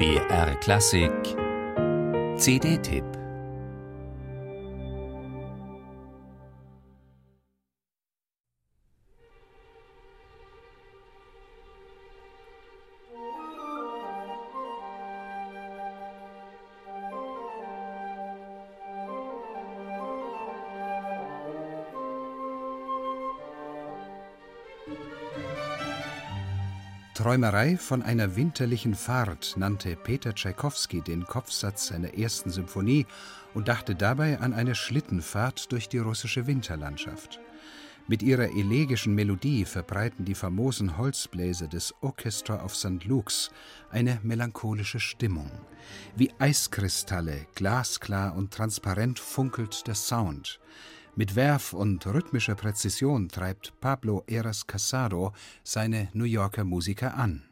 BR Klassik. CD-Tipp Träumerei von einer winterlichen Fahrt nannte Peter Tschaikowski den Kopfsatz seiner ersten Symphonie und dachte dabei an eine Schlittenfahrt durch die russische Winterlandschaft. Mit ihrer elegischen Melodie verbreiten die famosen Holzbläser des Orchestra of St. Luke's eine melancholische Stimmung. Wie Eiskristalle, glasklar und transparent funkelt der Sound. Mit Werf und rhythmischer Präzision treibt Pablo Eras Casado seine New Yorker Musiker an.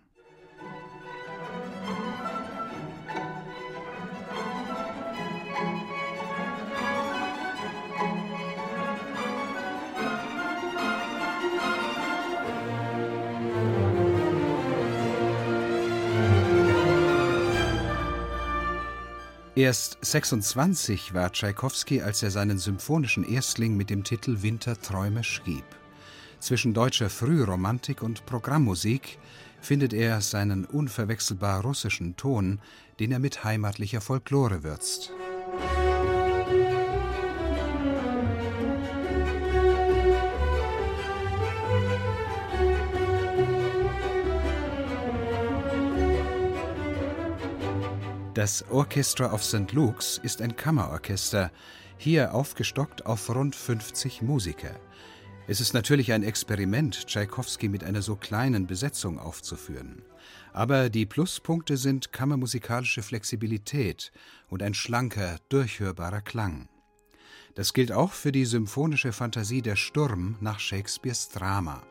Erst 26 war Tschaikowski, als er seinen symphonischen Erstling mit dem Titel Winterträume schrieb. Zwischen deutscher Frühromantik und Programmmusik findet er seinen unverwechselbar russischen Ton, den er mit heimatlicher Folklore würzt. Das Orchestra of St. Luke's ist ein Kammerorchester, hier aufgestockt auf rund 50 Musiker. Es ist natürlich ein Experiment, Tschaikowski mit einer so kleinen Besetzung aufzuführen. Aber die Pluspunkte sind kammermusikalische Flexibilität und ein schlanker, durchhörbarer Klang. Das gilt auch für die symphonische Fantasie Der Sturm nach Shakespeares Drama.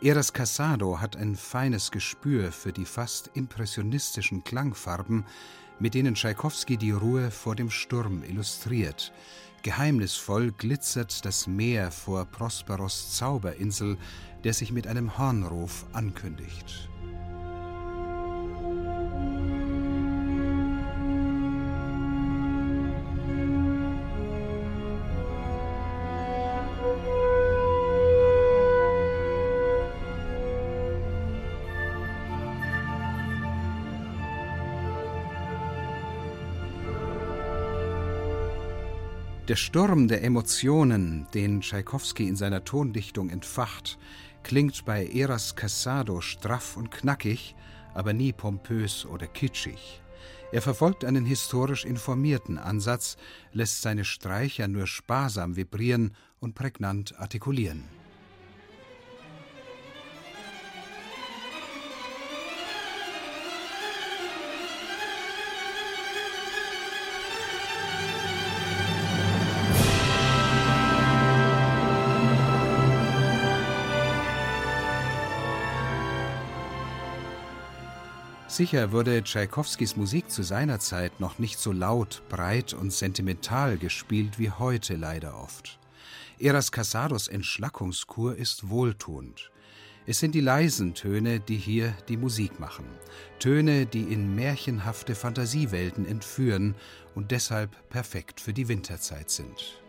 Eras Casado hat ein feines Gespür für die fast impressionistischen Klangfarben, mit denen Tschaikowski die Ruhe vor dem Sturm illustriert. Geheimnisvoll glitzert das Meer vor Prosperos Zauberinsel, der sich mit einem Hornruf ankündigt. Der Sturm der Emotionen, den Tschaikowski in seiner Tondichtung entfacht, klingt bei Eras Casado straff und knackig, aber nie pompös oder kitschig. Er verfolgt einen historisch informierten Ansatz, lässt seine Streicher nur sparsam vibrieren und prägnant artikulieren. Sicher wurde Tschaikowskis Musik zu seiner Zeit noch nicht so laut, breit und sentimental gespielt wie heute leider oft. Eras Casados Entschlackungskur ist wohltuend. Es sind die leisen Töne, die hier die Musik machen. Töne, die in märchenhafte Fantasiewelten entführen und deshalb perfekt für die Winterzeit sind.